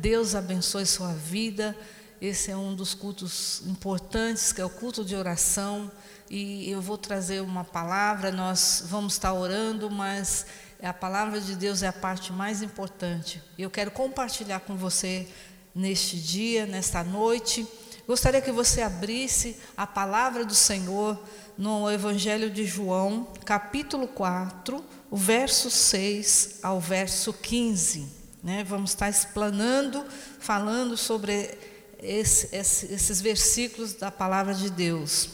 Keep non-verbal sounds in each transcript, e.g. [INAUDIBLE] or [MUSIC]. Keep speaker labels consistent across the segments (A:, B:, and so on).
A: Deus abençoe sua vida. Esse é um dos cultos importantes, que é o culto de oração. E eu vou trazer uma palavra, nós vamos estar orando, mas a palavra de Deus é a parte mais importante. Eu quero compartilhar com você neste dia, nesta noite. Gostaria que você abrisse a palavra do Senhor no Evangelho de João, capítulo 4, o verso 6 ao verso 15. Né? Vamos estar explanando, falando sobre esse, esse, esses versículos da palavra de Deus.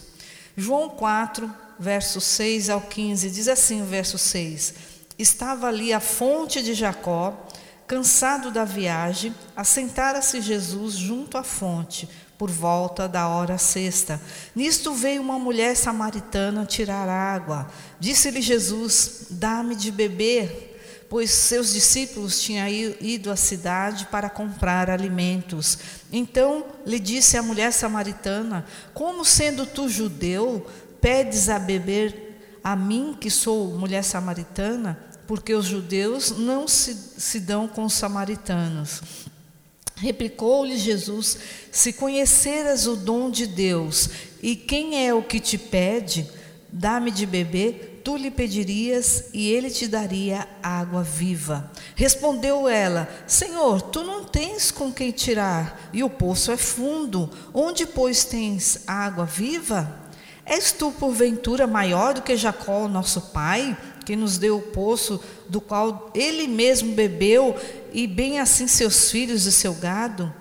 A: João 4, verso 6 ao 15, diz assim o verso 6: Estava ali a fonte de Jacó, cansado da viagem, assentara-se Jesus junto à fonte, por volta da hora sexta. Nisto veio uma mulher samaritana tirar água. Disse-lhe Jesus: Dá-me de beber pois seus discípulos tinham ido à cidade para comprar alimentos. Então lhe disse a mulher samaritana: Como sendo tu judeu, pedes a beber a mim, que sou mulher samaritana? Porque os judeus não se, se dão com os samaritanos. Replicou-lhe Jesus: Se conheceras o dom de Deus, e quem é o que te pede, dá-me de beber, tu lhe pedirias e ele te daria água viva. Respondeu ela: Senhor, tu não tens com quem tirar, e o poço é fundo. Onde, pois, tens água viva? És tu, porventura, maior do que Jacó, nosso pai, que nos deu o poço do qual ele mesmo bebeu, e bem assim seus filhos e seu gado?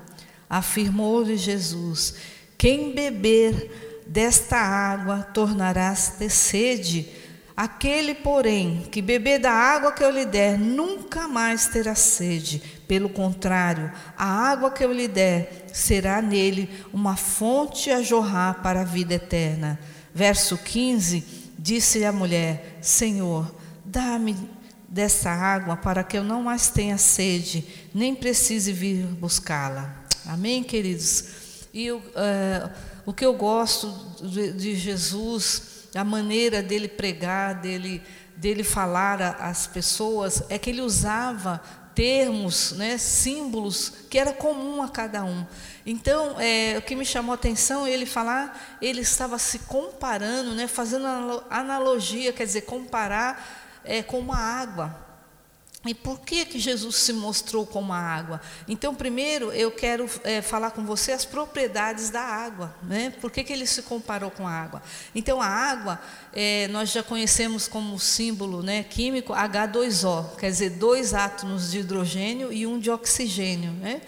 A: Afirmou-lhe Jesus: Quem beber desta água tornarás ter sede Aquele, porém, que beber da água que eu lhe der, nunca mais terá sede. Pelo contrário, a água que eu lhe der será nele uma fonte a jorrar para a vida eterna. Verso 15: Disse-lhe a mulher: Senhor, dá-me dessa água para que eu não mais tenha sede, nem precise vir buscá-la. Amém, queridos? E uh, o que eu gosto de, de Jesus a maneira dele pregar, dele, dele falar às pessoas, é que ele usava termos, né, símbolos que era comum a cada um. Então, é, o que me chamou a atenção, ele falar, ele estava se comparando, né, fazendo analogia, quer dizer, comparar é, com uma água. E por que, que Jesus se mostrou como a água? Então, primeiro, eu quero é, falar com você as propriedades da água. Né? Por que, que ele se comparou com a água? Então, a água, é, nós já conhecemos como símbolo né, químico H2O, quer dizer, dois átomos de hidrogênio e um de oxigênio. Né?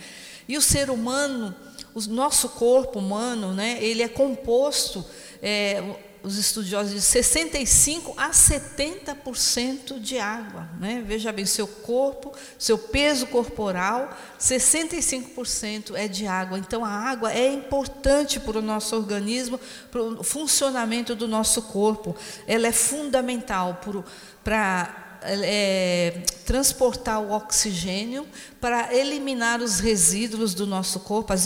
A: E o ser humano, o nosso corpo humano, né, ele é composto. É, os estudiosos dizem 65 a 70% de água. Né? Veja bem, seu corpo, seu peso corporal, 65% é de água. Então a água é importante para o nosso organismo, para o funcionamento do nosso corpo. Ela é fundamental para é, transportar o oxigênio, para eliminar os resíduos do nosso corpo, as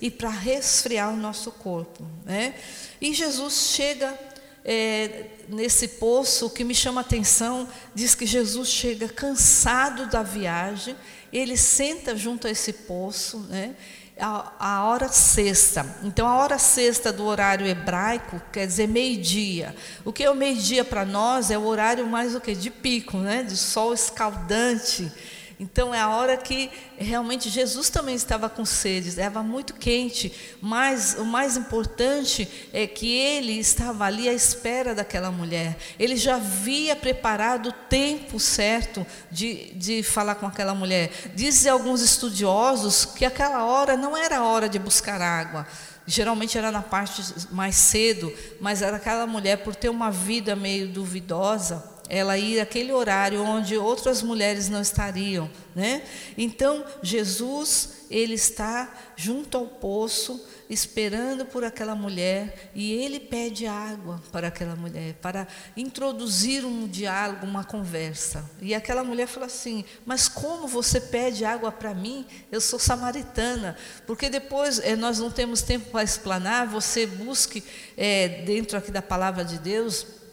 A: e para resfriar o nosso corpo. Né? E Jesus chega é, nesse poço, o que me chama a atenção, diz que Jesus chega cansado da viagem, ele senta junto a esse poço, né? A, a, hora sexta. Então, a hora sexta do horário hebraico quer dizer meio-dia. O que é o meio-dia para nós é o horário mais o que de pico, né? De sol escaldante. Então é a hora que realmente Jesus também estava com sede, estava muito quente, mas o mais importante é que ele estava ali à espera daquela mulher. Ele já havia preparado o tempo certo de, de falar com aquela mulher. Dizem alguns estudiosos que aquela hora não era a hora de buscar água. Geralmente era na parte mais cedo, mas era aquela mulher, por ter uma vida meio duvidosa, ela ir aquele horário onde outras mulheres não estariam, né? Então, Jesus, ele está junto ao poço, esperando por aquela mulher, e ele pede água para aquela mulher, para introduzir um diálogo, uma conversa. E aquela mulher fala assim: Mas como você pede água para mim? Eu sou samaritana. Porque depois é, nós não temos tempo para explanar, você busque é, dentro aqui da palavra de Deus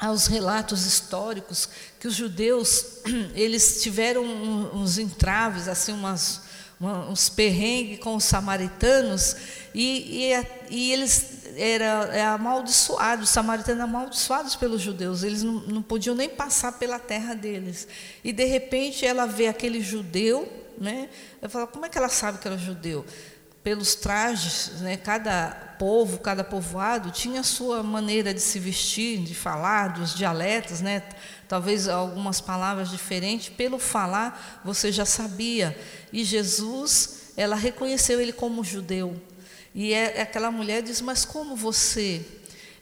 A: aos relatos históricos que os judeus [CLEARS THROAT] eles tiveram uns entraves, assim umas, uns perrengues com os samaritanos e, e, e eles eram é amaldiçoados, os samaritanos amaldiçoados pelos judeus, eles não, não podiam nem passar pela terra deles. E de repente ela vê aquele judeu, né? Eu falo, como é que ela sabe que era judeu? Pelos trajes, né, cada povo, cada povoado tinha a sua maneira de se vestir, de falar, dos dialetos, né, talvez algumas palavras diferentes. Pelo falar, você já sabia. E Jesus, ela reconheceu ele como judeu. E é, aquela mulher diz: Mas como você,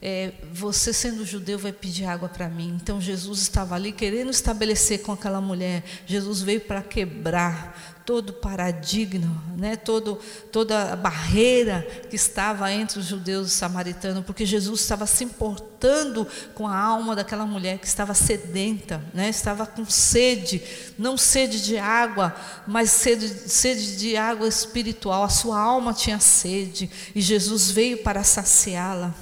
A: é, você sendo judeu, vai pedir água para mim? Então Jesus estava ali querendo estabelecer com aquela mulher. Jesus veio para quebrar todo paradigma, né, todo, toda a barreira que estava entre os judeus e os samaritanos, porque Jesus estava se importando com a alma daquela mulher que estava sedenta, né, estava com sede, não sede de água, mas sede, sede de água espiritual. A sua alma tinha sede e Jesus veio para saciá-la.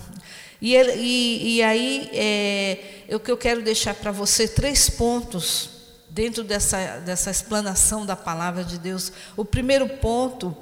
A: E, e, e, aí, é, o que eu quero deixar para você, três pontos dentro dessa, dessa explanação da palavra de Deus. O primeiro ponto,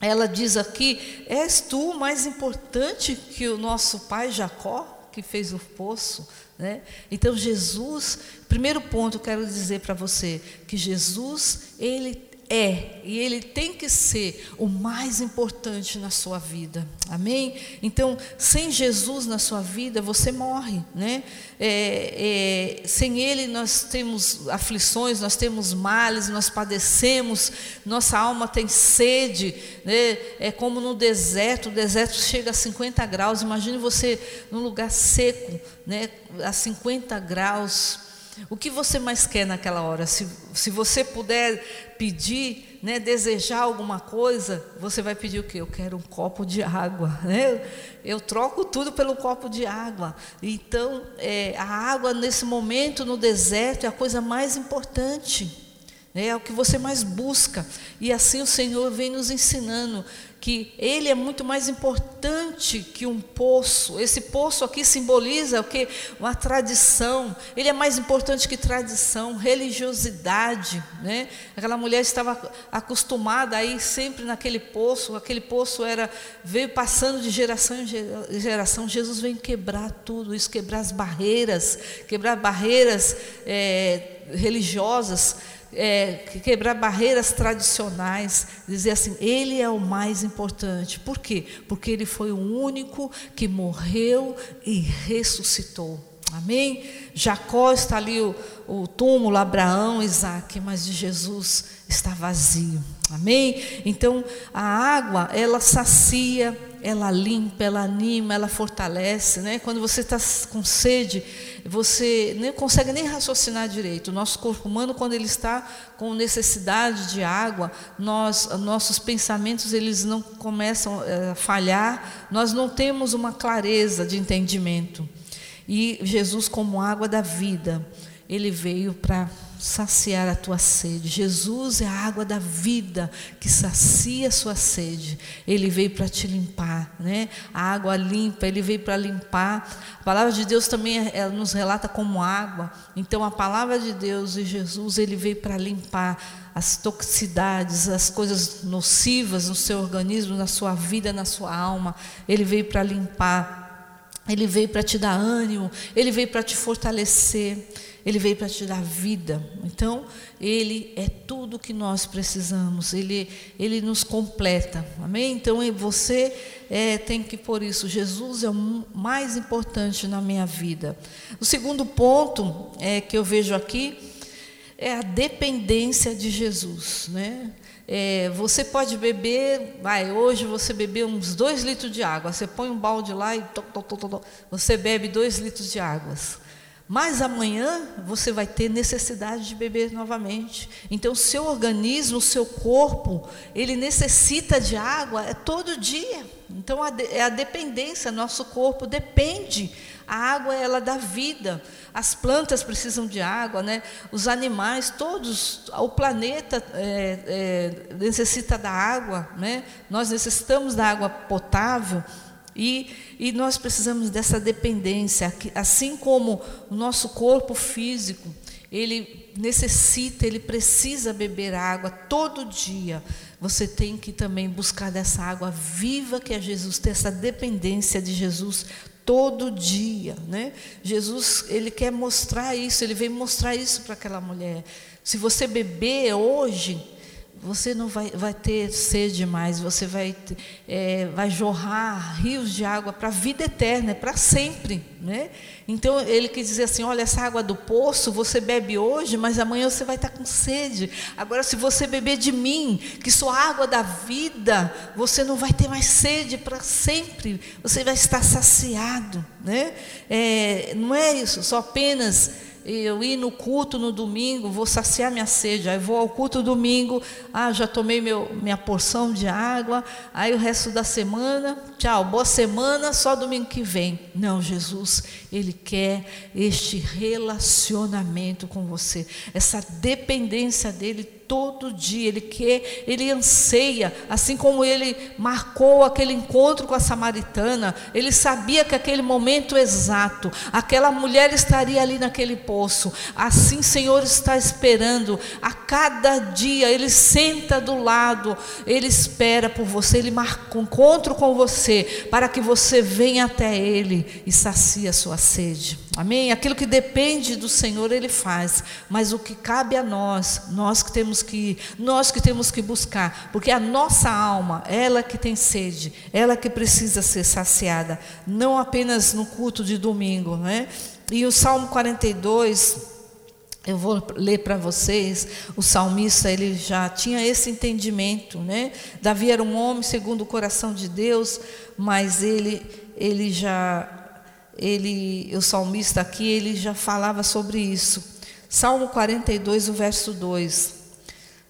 A: ela diz aqui: És tu mais importante que o nosso pai Jacó, que fez o poço? Né? Então, Jesus, primeiro ponto, eu quero dizer para você que Jesus, ele é e ele tem que ser o mais importante na sua vida. Amém? Então, sem Jesus na sua vida, você morre, né? É, é, sem Ele nós temos aflições, nós temos males, nós padecemos, nossa alma tem sede, né? É como no deserto, o deserto chega a 50 graus. Imagine você num lugar seco, né? A 50 graus. O que você mais quer naquela hora? Se, se você puder pedir, né, desejar alguma coisa, você vai pedir o quê? Eu quero um copo de água. [LAUGHS] Né? Eu troco tudo pelo copo de água. Então, é, a água nesse momento no deserto é a coisa mais importante. Né? É o que você mais busca. E assim o Senhor vem nos ensinando que ele é muito mais importante que um poço. Esse poço aqui simboliza o que? Uma tradição. Ele é mais importante que tradição, religiosidade. Né? Aquela mulher estava acostumada a ir sempre naquele poço, aquele poço era veio passando de geração em geração. Jesus vem quebrar tudo isso, quebrar as barreiras, quebrar barreiras é, religiosas é, quebrar barreiras tradicionais, dizer assim, ele é o mais importante. Por quê? Porque ele foi o único que morreu e ressuscitou. Amém? Jacó está ali o, o túmulo, Abraão, Isaac, mas de Jesus está vazio. Amém? Então a água, ela sacia, ela limpa, ela anima, ela fortalece. Né? Quando você está com sede, você nem consegue nem raciocinar direito. O nosso corpo humano, quando ele está com necessidade de água, nós, nossos pensamentos eles não começam eh, a falhar, nós não temos uma clareza de entendimento. E Jesus, como água da vida, ele veio para saciar a tua sede. Jesus é a água da vida que sacia a sua sede. Ele veio para te limpar, né? A água limpa, ele veio para limpar. A palavra de Deus também é, nos relata como água. Então a palavra de Deus e Jesus, ele veio para limpar as toxicidades, as coisas nocivas no seu organismo, na sua vida, na sua alma. Ele veio para limpar. Ele veio para te dar ânimo, ele veio para te fortalecer. Ele veio para te dar vida. Então, Ele é tudo que nós precisamos. Ele, ele nos completa. Amém? Então, você é, tem que por isso. Jesus é o mais importante na minha vida. O segundo ponto é, que eu vejo aqui é a dependência de Jesus. Né? É, você pode beber, vai, hoje você bebeu uns dois litros de água. Você põe um balde lá e to, to, to, você bebe dois litros de água. Mas amanhã você vai ter necessidade de beber novamente. Então, o seu organismo, o seu corpo, ele necessita de água é todo dia. Então, é a dependência, nosso corpo depende. A água, ela dá vida. As plantas precisam de água, né? os animais, todos, o planeta é, é, necessita da água. Né? Nós necessitamos da água potável. E, e nós precisamos dessa dependência, assim como o nosso corpo físico, ele necessita, ele precisa beber água todo dia. Você tem que também buscar dessa água viva que é Jesus, ter essa dependência de Jesus todo dia, né? Jesus, ele quer mostrar isso, ele veio mostrar isso para aquela mulher. Se você beber hoje, você não vai, vai ter sede mais, você vai, é, vai jorrar rios de água para a vida eterna, é para sempre. Né? Então ele quis dizer assim: olha, essa água do poço você bebe hoje, mas amanhã você vai estar com sede. Agora, se você beber de mim, que sou a água da vida, você não vai ter mais sede para sempre, você vai estar saciado. Né? É, não é isso, só apenas eu ir no culto no domingo, vou saciar minha sede. Aí vou ao culto domingo, ah, já tomei meu, minha porção de água. Aí o resto da semana, tchau, boa semana, só domingo que vem. Não, Jesus, Ele quer este relacionamento com você, essa dependência dEle todo dia, ele quer, ele anseia, assim como ele marcou aquele encontro com a samaritana, ele sabia que aquele momento exato, aquela mulher estaria ali naquele poço. Assim, Senhor está esperando a cada dia, ele senta do lado, ele espera por você, ele marca um encontro com você, para que você venha até ele e sacie a sua sede. Amém? Aquilo que depende do Senhor, Ele faz. Mas o que cabe a nós, nós que temos que, nós que temos que buscar, porque a nossa alma, ela que tem sede, ela que precisa ser saciada, não apenas no culto de domingo, né? E o Salmo 42, eu vou ler para vocês, o salmista ele já tinha esse entendimento, né? Davi era um homem segundo o coração de Deus, mas ele ele já ele, o salmista aqui, ele já falava sobre isso. Salmo 42, o verso 2.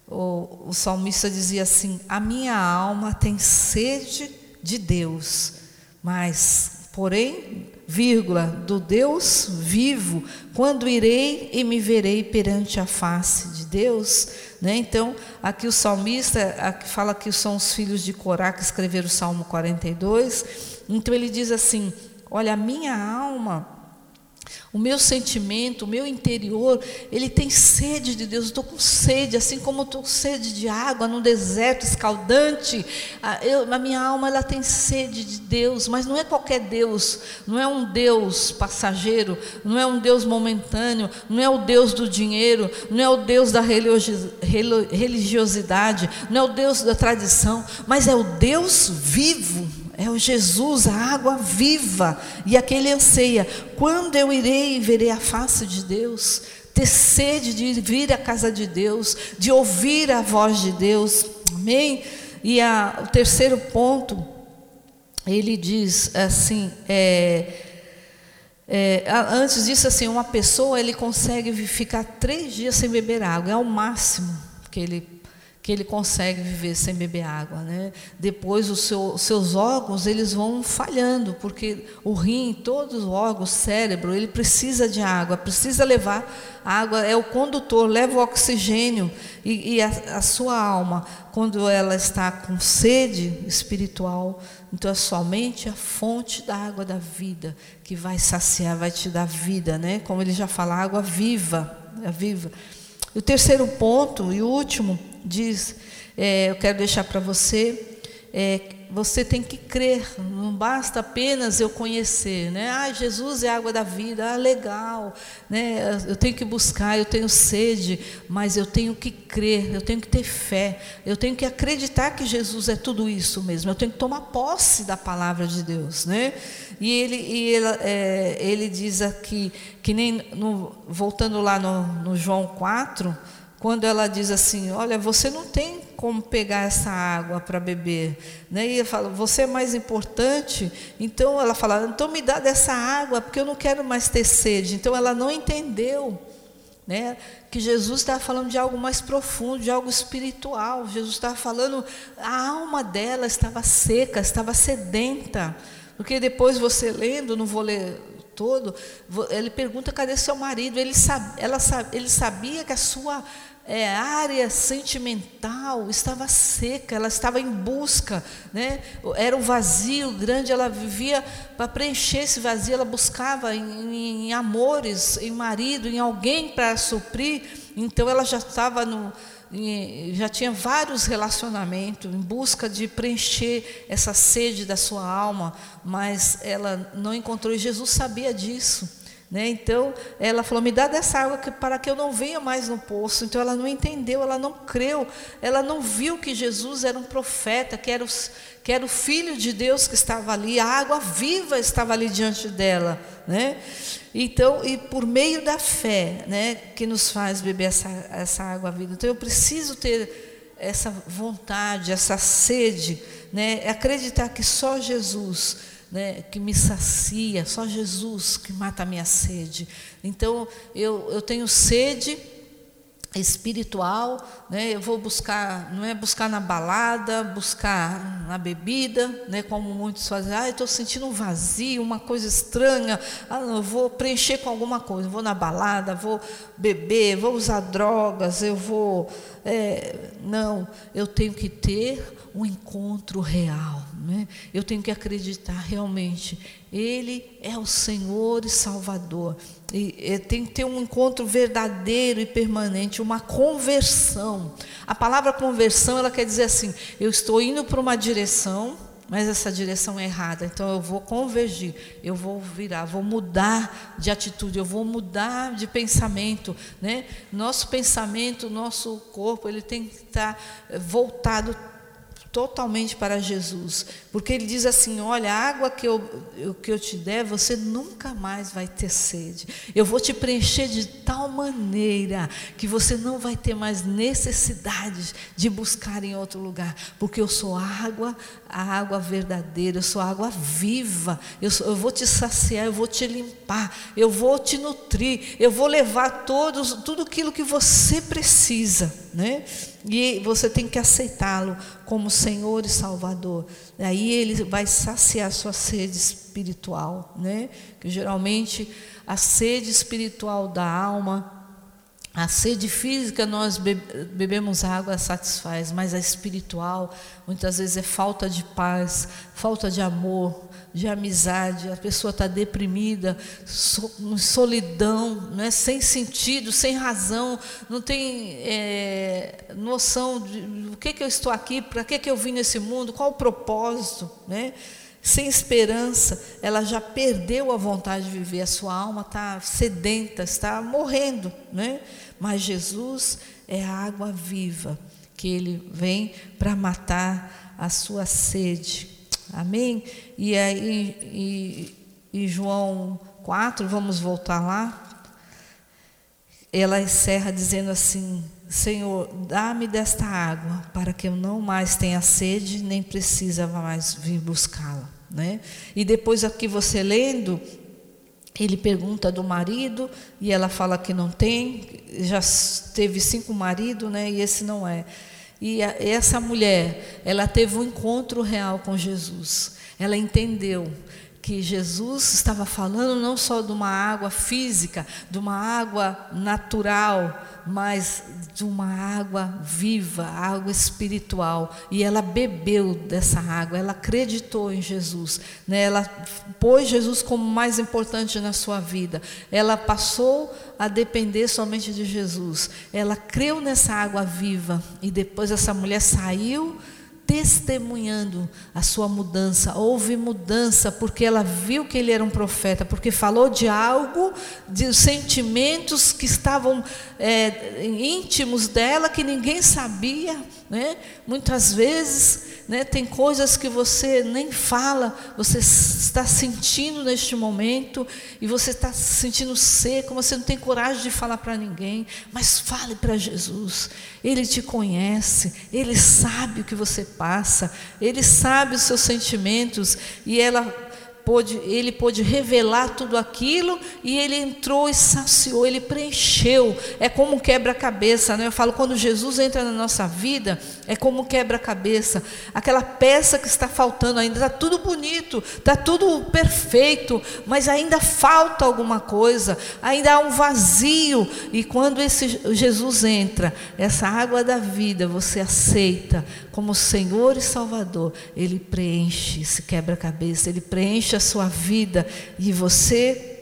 A: O, o salmista dizia assim: A minha alma tem sede de Deus, mas, porém, vírgula, do Deus vivo, quando irei e me verei perante a face de Deus. Né? Então, aqui o salmista aqui fala que são os filhos de Corá que escreveram o Salmo 42. Então, ele diz assim: Olha, a minha alma, o meu sentimento, o meu interior, ele tem sede de Deus. Eu estou com sede, assim como estou com sede de água no deserto escaldante. A, eu, a minha alma ela tem sede de Deus, mas não é qualquer Deus. Não é um Deus passageiro, não é um Deus momentâneo, não é o Deus do dinheiro, não é o Deus da religiosidade, não é o Deus da tradição, mas é o Deus vivo é o Jesus, a água viva. E aquele anseia: quando eu irei e verei a face de Deus? Ter sede de vir à casa de Deus, de ouvir a voz de Deus. Amém? E a, o terceiro ponto, ele diz assim: é, é, antes disso, assim, uma pessoa ele consegue ficar três dias sem beber água, é o máximo que ele que ele consegue viver sem beber água, né? Depois os seu, seus órgãos eles vão falhando, porque o rim, todos os órgãos, cérebro, ele precisa de água, precisa levar água, é o condutor, leva o oxigênio e, e a, a sua alma, quando ela está com sede espiritual, então é somente a fonte da água da vida que vai saciar, vai te dar vida, né? Como ele já fala, água viva, é viva. E o terceiro ponto e último diz, é, eu quero deixar para você, é, você tem que crer, não basta apenas eu conhecer, né? Ah, Jesus é a água da vida, ah, legal, né? Eu tenho que buscar, eu tenho sede, mas eu tenho que crer, eu tenho que ter fé, eu tenho que acreditar que Jesus é tudo isso mesmo, eu tenho que tomar posse da palavra de Deus, né? E ele, e ele, é, ele diz aqui, que nem no, voltando lá no, no João 4, quando ela diz assim: Olha, você não tem como pegar essa água para beber. Né? E ele fala: Você é mais importante. Então ela fala: Então me dá dessa água, porque eu não quero mais ter sede. Então ela não entendeu. Né? Que Jesus estava falando de algo mais profundo, de algo espiritual. Jesus estava falando, a alma dela estava seca, estava sedenta. Porque depois você lendo, não vou ler todo, ele pergunta cadê seu marido. Ele, sabe, ela, ele sabia que a sua é, área sentimental estava seca, ela estava em busca, né? era um vazio grande, ela vivia para preencher esse vazio, ela buscava em, em amores, em marido, em alguém para suprir, então ela já estava no, já tinha vários relacionamentos em busca de preencher essa sede da sua alma, mas ela não encontrou, e Jesus sabia disso. Né? Então, ela falou: Me dá dessa água que, para que eu não venha mais no poço. Então, ela não entendeu, ela não creu, ela não viu que Jesus era um profeta, que era, o, que era o Filho de Deus que estava ali, a água viva estava ali diante dela. Né? Então, e por meio da fé, né, que nos faz beber essa, essa água viva. Então, eu preciso ter essa vontade, essa sede, né, acreditar que só Jesus né, que me sacia, só Jesus que mata a minha sede. Então, eu, eu tenho sede espiritual, né, eu vou buscar, não é buscar na balada, buscar na bebida, né, como muitos fazem, ah, estou sentindo um vazio, uma coisa estranha, ah, eu vou preencher com alguma coisa, vou na balada, vou beber, vou usar drogas, eu vou. É, não, eu tenho que ter um encontro real. Né? Eu tenho que acreditar realmente. Ele é o Senhor e Salvador. E, e tem que ter um encontro verdadeiro e permanente, uma conversão. A palavra conversão, ela quer dizer assim: eu estou indo para uma direção, mas essa direção é errada. Então eu vou convergir, eu vou virar, vou mudar de atitude, eu vou mudar de pensamento, né? Nosso pensamento, nosso corpo, ele tem que estar voltado totalmente para Jesus, porque ele diz assim: Olha, a água que eu, que eu te der, você nunca mais vai ter sede. Eu vou te preencher de tal maneira que você não vai ter mais necessidade de buscar em outro lugar, porque eu sou água, a água verdadeira, eu sou água viva. Eu, sou, eu vou te saciar, eu vou te limpar, eu vou te nutrir, eu vou levar todos, tudo aquilo que você precisa, né? E você tem que aceitá-lo como Senhor e Salvador. Aí ele vai saciar sua sede espiritual, né? Que geralmente a sede espiritual da alma, a sede física nós bebemos água satisfaz, mas a espiritual muitas vezes é falta de paz, falta de amor, de amizade, a pessoa está deprimida, so, solidão, né, sem sentido, sem razão, não tem é, noção de o que, que eu estou aqui, para que, que eu vim nesse mundo, qual o propósito, né? sem esperança, ela já perdeu a vontade de viver, a sua alma está sedenta, está morrendo, né? Mas Jesus é a água viva, que ele vem para matar a sua sede. Amém? E aí, em João 4, vamos voltar lá. Ela encerra dizendo assim: Senhor, dá-me desta água, para que eu não mais tenha sede, nem precisa mais vir buscá-la. Né? E depois aqui você lendo, ele pergunta do marido e ela fala que não tem, já teve cinco maridos, né? E esse não é. E a, essa mulher, ela teve um encontro real com Jesus. Ela entendeu que Jesus estava falando não só de uma água física, de uma água natural, mas de uma água viva, água espiritual. E ela bebeu dessa água, ela acreditou em Jesus, né? ela pôs Jesus como mais importante na sua vida. Ela passou a depender somente de Jesus. Ela creu nessa água viva e depois essa mulher saiu testemunhando a sua mudança. Houve mudança porque ela viu que ele era um profeta, porque falou de algo, de sentimentos que estavam é, íntimos dela que ninguém sabia. Né? Muitas vezes né, tem coisas que você nem fala, você está sentindo neste momento e você está se sentindo seco, você não tem coragem de falar para ninguém, mas fale para Jesus. Ele te conhece, ele sabe o que você passa, ele sabe os seus sentimentos e ela pôde, ele pôde revelar tudo aquilo e ele entrou e saciou, ele preencheu. É como um quebra-cabeça, né? Eu falo, quando Jesus entra na nossa vida, É como quebra-cabeça, aquela peça que está faltando ainda. Está tudo bonito, está tudo perfeito, mas ainda falta alguma coisa, ainda há um vazio. E quando esse Jesus entra, essa água da vida, você aceita como Senhor e Salvador, Ele preenche esse quebra-cabeça, Ele preenche a sua vida e você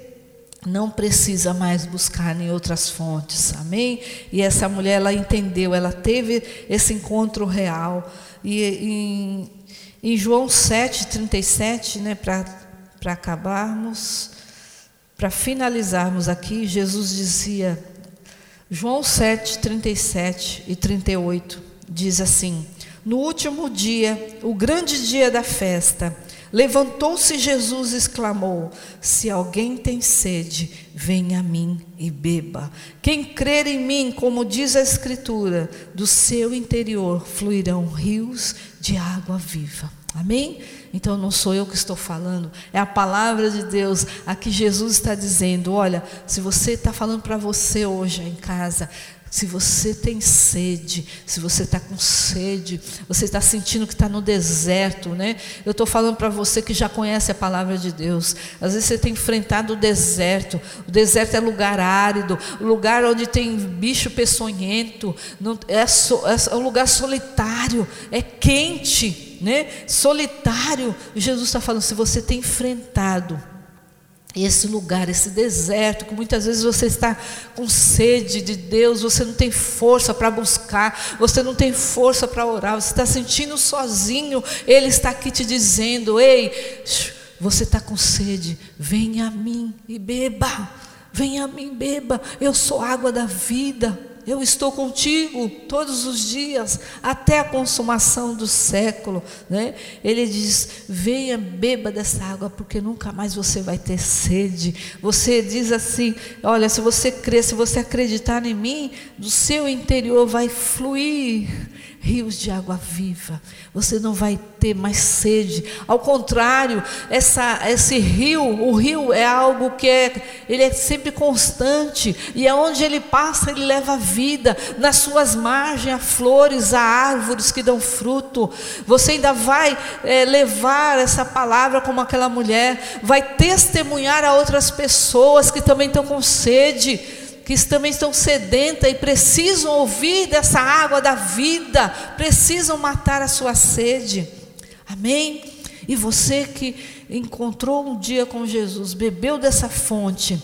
A: não precisa mais buscar em outras fontes, amém? E essa mulher, ela entendeu, ela teve esse encontro real. E em, em João 7, 37, né, para acabarmos, para finalizarmos aqui, Jesus dizia, João 7, 37 e 38, diz assim: No último dia, o grande dia da festa, Levantou-se Jesus e exclamou: Se alguém tem sede, venha a mim e beba. Quem crer em mim, como diz a Escritura, do seu interior fluirão rios de água viva. Amém? Então não sou eu que estou falando, é a palavra de Deus. Aqui Jesus está dizendo: olha, se você está falando para você hoje em casa, se você tem sede, se você está com sede, você está sentindo que está no deserto, né? Eu estou falando para você que já conhece a palavra de Deus. Às vezes você tem enfrentado o deserto. O deserto é lugar árido, lugar onde tem bicho peçonhento, não, é, so, é um lugar solitário, é quente, né? Solitário. Jesus está falando, se você tem enfrentado esse lugar, esse deserto, que muitas vezes você está com sede de Deus, você não tem força para buscar, você não tem força para orar, você está sentindo sozinho, Ele está aqui te dizendo: ei, você está com sede, venha a mim e beba, venha a mim, beba, eu sou água da vida. Eu estou contigo todos os dias, até a consumação do século. Né? Ele diz: venha, beba dessa água, porque nunca mais você vai ter sede. Você diz assim: olha, se você crer, se você acreditar em mim, do seu interior vai fluir rios de água viva. Você não vai ter mais sede. Ao contrário, essa, esse rio, o rio é algo que é, ele é sempre constante e aonde ele passa ele leva vida. Nas suas margens há flores, há árvores que dão fruto. Você ainda vai é, levar essa palavra como aquela mulher, vai testemunhar a outras pessoas que também estão com sede que também estão sedentas e precisam ouvir dessa água da vida, precisam matar a sua sede. Amém? E você que encontrou um dia com Jesus, bebeu dessa fonte,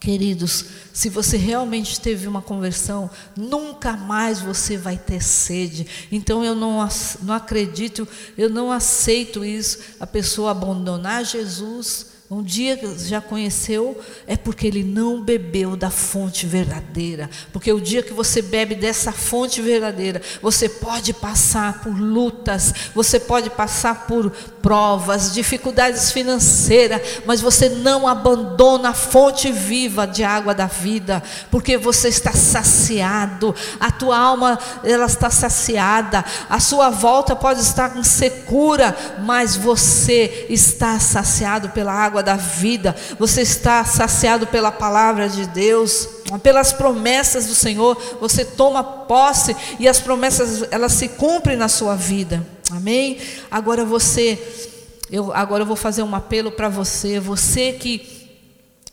A: queridos, se você realmente teve uma conversão, nunca mais você vai ter sede. Então eu não, não acredito, eu não aceito isso, a pessoa abandonar Jesus um dia já conheceu, é porque ele não bebeu da fonte verdadeira. Porque o dia que você bebe dessa fonte verdadeira, você pode passar por lutas, você pode passar por provas, dificuldades financeiras, mas você não abandona a fonte viva de água da vida, porque você está saciado, a tua alma ela está saciada, a sua volta pode estar com secura, mas você está saciado pela água água da vida, você está saciado pela palavra de Deus, pelas promessas do Senhor, você toma posse e as promessas elas se cumprem na sua vida. Amém? Agora você eu agora eu vou fazer um apelo para você, você que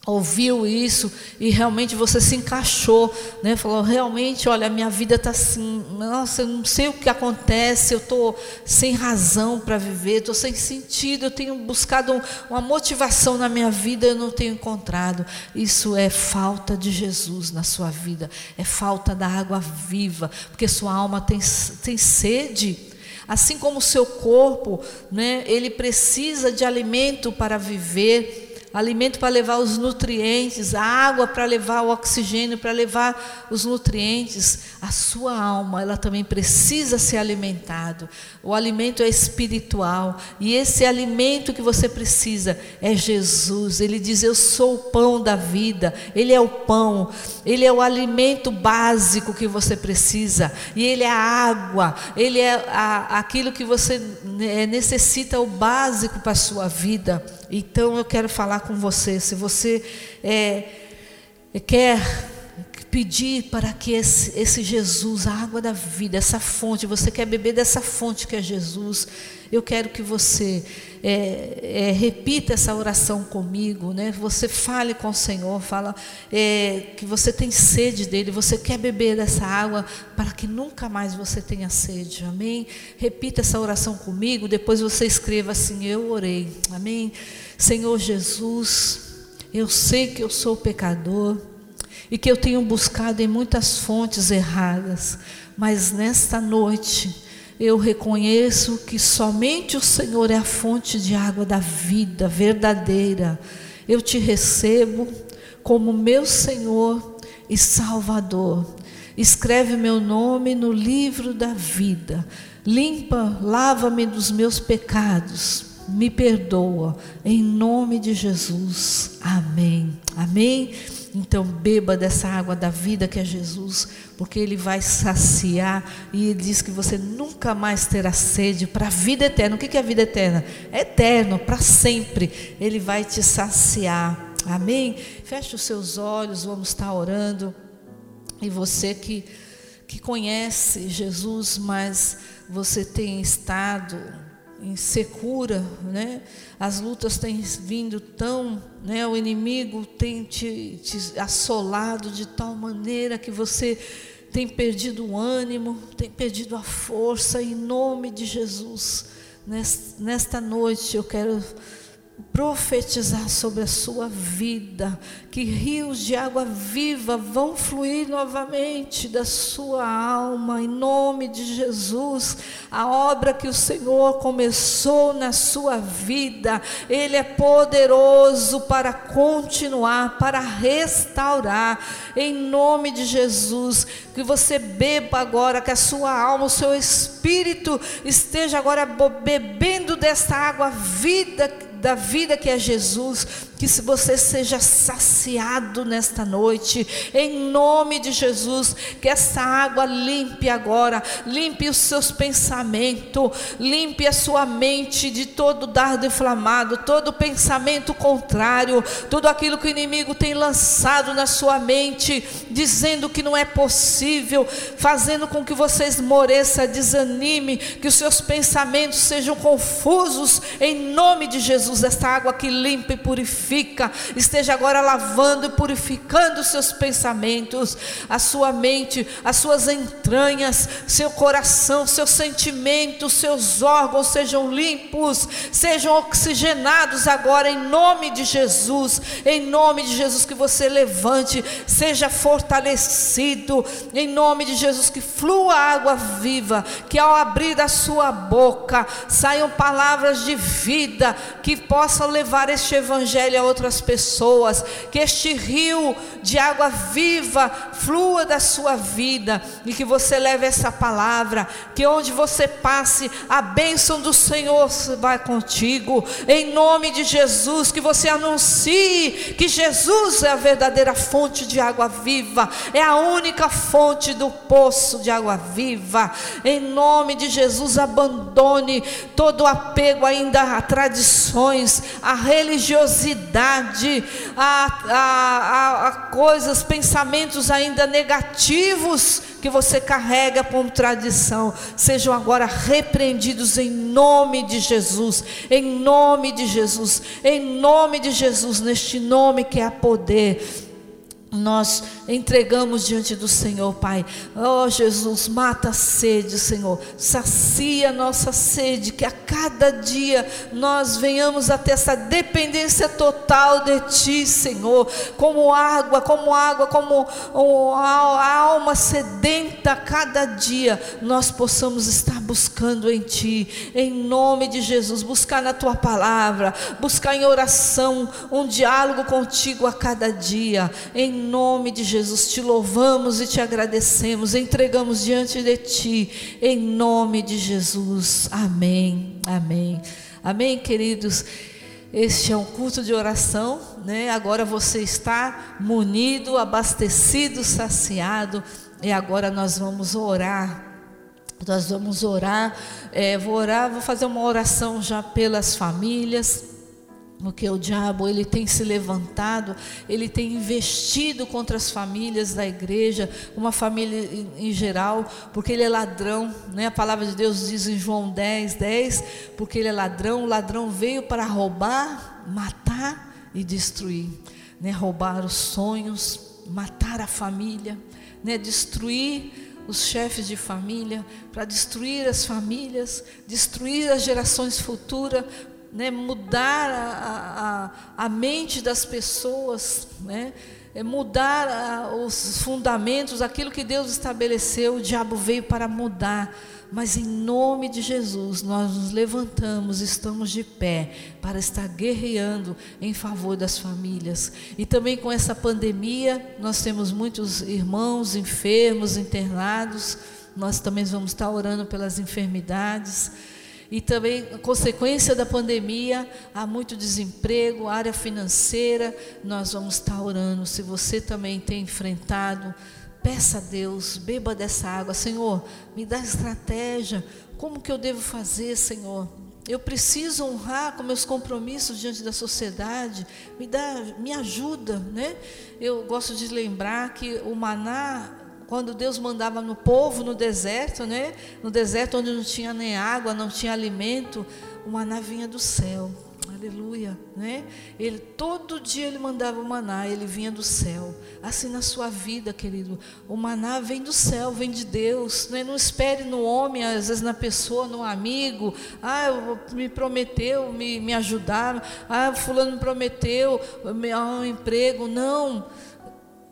A: ouviu isso e realmente você se encaixou, né? Falou, realmente, olha, a minha vida está assim, nossa, eu não sei o que acontece, eu estou sem razão para viver, estou sem sentido, eu tenho buscado uma motivação na minha vida, eu não tenho encontrado. Isso é falta de Jesus na sua vida, é falta da água viva, porque sua alma tem, tem sede. Assim como o seu corpo, né, ele precisa de alimento para viver, alimento para levar os nutrientes, a água para levar o oxigênio, para levar os nutrientes. A sua alma, ela também precisa ser alimentado. O alimento é espiritual e esse alimento que você precisa é Jesus. Ele diz: "Eu sou o pão da vida". Ele é o pão. Ele é o alimento básico que você precisa e ele é a água. Ele é a, aquilo que você né, necessita o básico para a sua vida. Então eu quero falar com você. Se você é, quer pedir para que esse, esse Jesus, a água da vida, essa fonte, você quer beber dessa fonte que é Jesus, eu quero que você é, é, repita essa oração comigo, né? Você fale com o Senhor, fala é, que você tem sede dele, você quer beber dessa água para que nunca mais você tenha sede, amém? Repita essa oração comigo, depois você escreva assim: Eu orei, amém? Senhor Jesus, eu sei que eu sou pecador e que eu tenho buscado em muitas fontes erradas, mas nesta noite eu reconheço que somente o Senhor é a fonte de água da vida verdadeira. Eu te recebo como meu Senhor e Salvador. Escreve meu nome no livro da vida. Limpa, lava-me dos meus pecados. Me perdoa. Em nome de Jesus. Amém. Amém. Então beba dessa água da vida que é Jesus, porque Ele vai saciar e Ele diz que você nunca mais terá sede para a vida eterna. O que é a vida eterna? É eterno, para sempre. Ele vai te saciar. Amém? Feche os seus olhos, vamos estar orando. E você que, que conhece Jesus, mas você tem estado insecura, né? As lutas têm vindo tão, né? O inimigo tem te, te assolado de tal maneira que você tem perdido o ânimo, tem perdido a força. Em nome de Jesus, nesta noite eu quero profetizar sobre a sua vida, que rios de água viva vão fluir novamente da sua alma, em nome de Jesus. A obra que o Senhor começou na sua vida, Ele é poderoso para continuar, para restaurar, em nome de Jesus. Que você beba agora, que a sua alma, o seu espírito esteja agora bebendo dessa água vida da vida que é Jesus, que se você seja saciado nesta noite, em nome de Jesus, que essa água limpe agora, limpe os seus pensamentos, limpe a sua mente de todo dardo inflamado, todo pensamento contrário, tudo aquilo que o inimigo tem lançado na sua mente, dizendo que não é possível, fazendo com que você esmoreça, desanime, que os seus pensamentos sejam confusos, em nome de Jesus, esta água que limpa e purifica purifica, esteja agora lavando e purificando os seus pensamentos, a sua mente, as suas entranhas, seu coração, seus sentimentos, seus órgãos sejam limpos, sejam oxigenados agora em nome de Jesus, em nome de Jesus que você levante, seja fortalecido, em nome de Jesus que flua água viva, que ao abrir da sua boca saiam palavras de vida que possam levar este evangelho a outras pessoas, que este rio de água viva flua da sua vida e que você leve essa palavra, que onde você passe, a bênção do Senhor vai contigo, em nome de Jesus, que você anuncie que Jesus é a verdadeira fonte de água viva, é a única fonte do poço de água viva, em nome de Jesus, abandone todo apego ainda a tradições, a religiosidade ansiedade, a, a, a, coisas, pensamentos ainda negativos que você carrega como tradição, sejam agora repreendidos em nome de Jesus, em nome de Jesus, em nome de Jesus, neste nome que é poder nós entregamos diante do Senhor, Pai. Oh, Jesus, mata a sede, Senhor. Sacia nossa sede, que a cada dia nós venhamos a ter essa dependência total de Ti, Senhor. Como água, como água, como a alma sedenta, a cada dia nós possamos estar buscando em Ti, em nome de Jesus. Buscar na Tua palavra, buscar em oração um diálogo contigo a cada dia, em nome de Jesus, te louvamos e te agradecemos, entregamos diante de ti, em nome de Jesus. Amém. Amém. Amém, queridos. Este é um culto de oração, né? Agora você está munido, abastecido, saciado, e agora nós vamos orar. Nós vamos orar. É, vou orar, vou fazer uma oração já pelas famílias porque o diabo ele tem se levantado, ele tem investido contra as famílias da igreja, uma família em, geral, porque ele é ladrão, né? A palavra de Deus diz em João 10, 10, porque ele é ladrão, o ladrão veio para roubar, matar e destruir, né? Roubar os sonhos, matar a família, né? Destruir os chefes de família, para destruir as famílias, destruir as gerações futuras, né, mudar a, a, a, mente das pessoas, né, é mudar a, os fundamentos, aquilo que Deus estabeleceu, o diabo veio para mudar. Mas em nome de Jesus, nós nos levantamos, estamos de pé para estar guerreando em favor das famílias. E também com essa pandemia, nós temos muitos irmãos enfermos, internados. Nós também vamos estar orando pelas enfermidades. E também, consequência da pandemia, há muito desemprego, área financeira, nós vamos estar orando. Se você também tem enfrentado, peça a Deus, beba dessa água. Senhor, me dá estratégia. Como que eu devo fazer, Senhor? Eu preciso honrar com meus compromissos diante da sociedade. Me dá, me ajuda, né? Eu gosto de lembrar que o maná quando Deus mandava no povo no deserto, né? No deserto onde não tinha nem água, não tinha alimento, o maná vinha do céu. Aleluia, né? Ele todo dia ele mandava o maná, ele vinha do céu. Assim na sua vida, querido, o maná vem do céu, vem de Deus. Né? Não espere no homem, às vezes na pessoa, no amigo. Ah, me prometeu me, me ajudar. Ah, fulano me prometeu me um emprego. Não.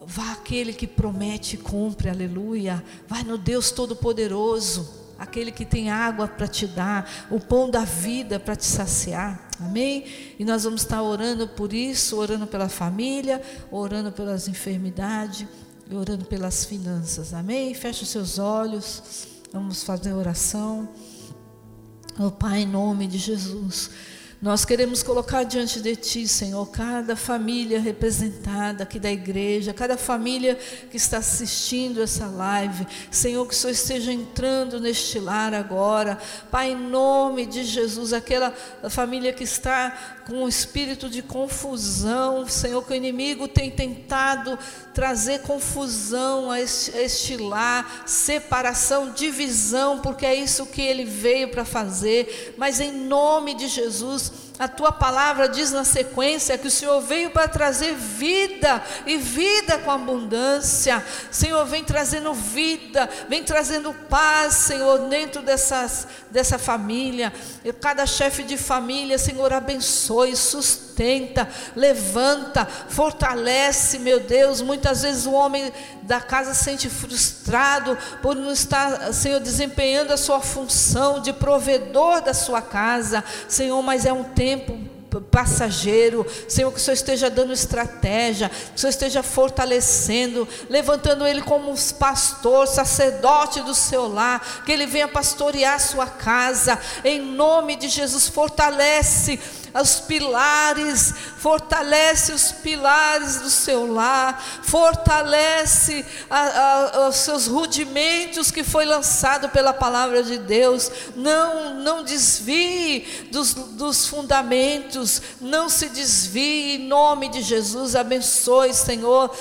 A: Vá aquele que promete e cumpre, aleluia. Vai no Deus Todo-Poderoso, aquele que tem água para te dar, o pão da vida para te saciar, amém? E nós vamos estar orando por isso, orando pela família, orando pelas enfermidades e orando pelas finanças, amém? Feche os seus olhos, vamos fazer oração. Oh, Pai, em nome de Jesus. Nós queremos colocar diante de Ti, Senhor, cada família representada aqui da igreja, cada família que está assistindo essa live. Senhor, que o Senhor esteja entrando neste lar agora. Pai, em nome de Jesus, aquela família que está com um espírito de confusão, Senhor, que o inimigo tem tentado trazer confusão a este, a este lar, separação, divisão, porque é isso que ele veio para fazer. Mas em nome de Jesus, a tua palavra diz na sequência que o Senhor veio para trazer vida e vida com abundância. Senhor, vem trazendo vida, vem trazendo paz, Senhor, dentro dessas, dessa família. Cada chefe de família, Senhor, abençoe, sustenta, levanta, fortalece, meu Deus. Muitas vezes o homem da casa se sente frustrado por não estar, Senhor, desempenhando a sua função de provedor da sua casa, Senhor, mas é um tempo passageiro, Senhor, que o Senhor esteja dando estratégia, que o Senhor esteja fortalecendo, levantando ele como um pastor, sacerdote do seu lar, que ele venha pastorear a sua casa, em nome de Jesus, fortalece os pilares, fortalece os pilares do seu lar, fortalece a, a, os seus rudimentos que foi lançado pela palavra de Deus. Não, não desvie dos, dos fundamentos, não se desvie em nome de Jesus. Abençoe, Senhor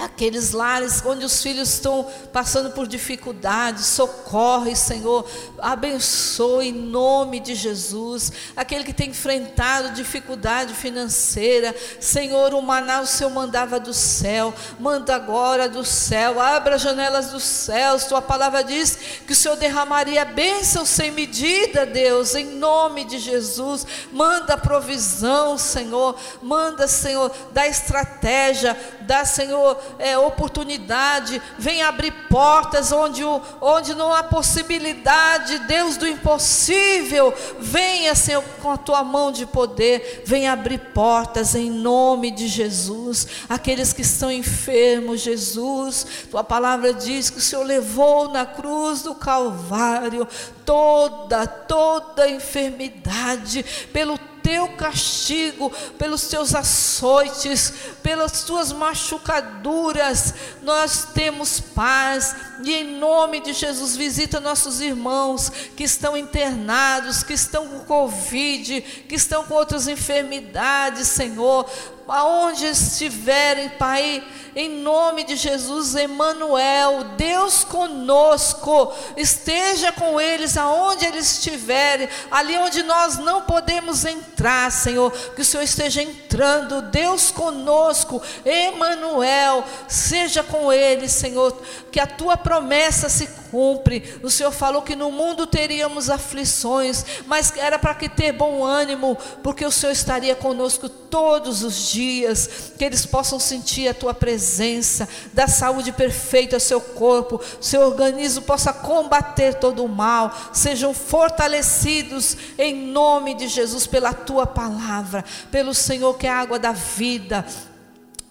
A: aqueles lares onde os filhos estão passando por dificuldades, socorre, Senhor, abençoe em nome de Jesus, aquele que tem enfrentado dificuldade financeira, Senhor, o maná o Senhor mandava do céu, manda agora do céu, abra as janelas dos céus, tua palavra diz que o Senhor derramaria bênção sem medida, Deus, em nome de Jesus, manda provisão, Senhor, manda, Senhor, dá estratégia, dá, Senhor, é, oportunidade, vem abrir portas onde, o, onde não há possibilidade, Deus do impossível, venha, Senhor, com a tua mão de poder, vem abrir portas em nome de Jesus. Aqueles que estão enfermos, Jesus, tua palavra diz que o Senhor levou na cruz do Calvário toda, toda enfermidade, pelo teu castigo, pelos teus açoites, pelas tuas machucaduras, nós temos paz. E em nome de Jesus, visita nossos irmãos que estão internados, que estão com Covid, que estão com outras enfermidades, Senhor aonde estiverem, Pai, em nome de Jesus, Emanuel, Deus conosco, esteja com eles aonde eles estiverem, ali onde nós não podemos entrar, Senhor, que o Senhor esteja entrando, Deus conosco, Emanuel, seja com eles, Senhor, que a tua promessa se cumpre. O Senhor falou que no mundo teríamos aflições, mas era para que ter bom ânimo, porque o Senhor estaria conosco todos os dias, que eles possam sentir a tua presença, dar saúde perfeita ao seu corpo, seu organismo possa combater todo o mal, sejam fortalecidos em nome de Jesus pela tua palavra, pelo Senhor que é a água da vida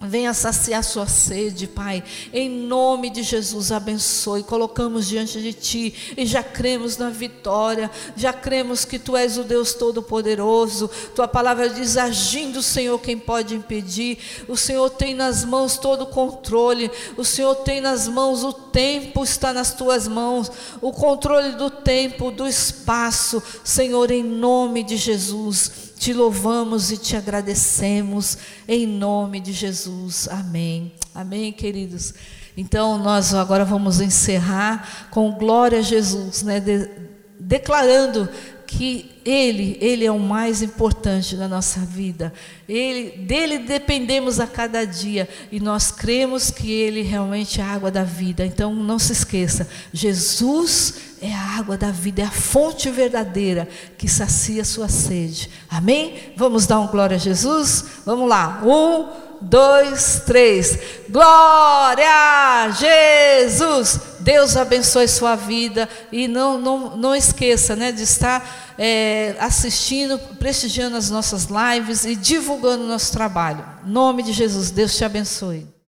A: Venha saciar sua sede, Pai. Em nome de Jesus, abençoe. Colocamos diante de Ti e já cremos na vitória. Já cremos que Tu és o Deus Todo-Poderoso. Tua palavra diz: agindo, Senhor, quem pode impedir? O Senhor tem nas mãos todo o controle. O Senhor tem nas mãos o tempo, está nas Tuas mãos. O controle do tempo, do espaço. Senhor, em nome de Jesus. Te louvamos e te agradecemos em nome de Jesus. Amém. Amém, queridos. Então, nós agora vamos encerrar com glória a Jesus, né? De, declarando que ele, ele é o mais importante da nossa vida. Ele, dele dependemos a cada dia e nós cremos que ele realmente é a água da vida. Então não se esqueça, Jesus é a água da vida, é a fonte verdadeira que sacia a sua sede. Amém? Vamos dar um glória a Jesus? Vamos lá. Um, dois, três. Glória a Jesus! Deus abençoe sua vida e não, não, não esqueça né, de estar é, assistindo, prestigiando as nossas lives e divulgando o nosso trabalho. Em nome de Jesus, Deus te abençoe.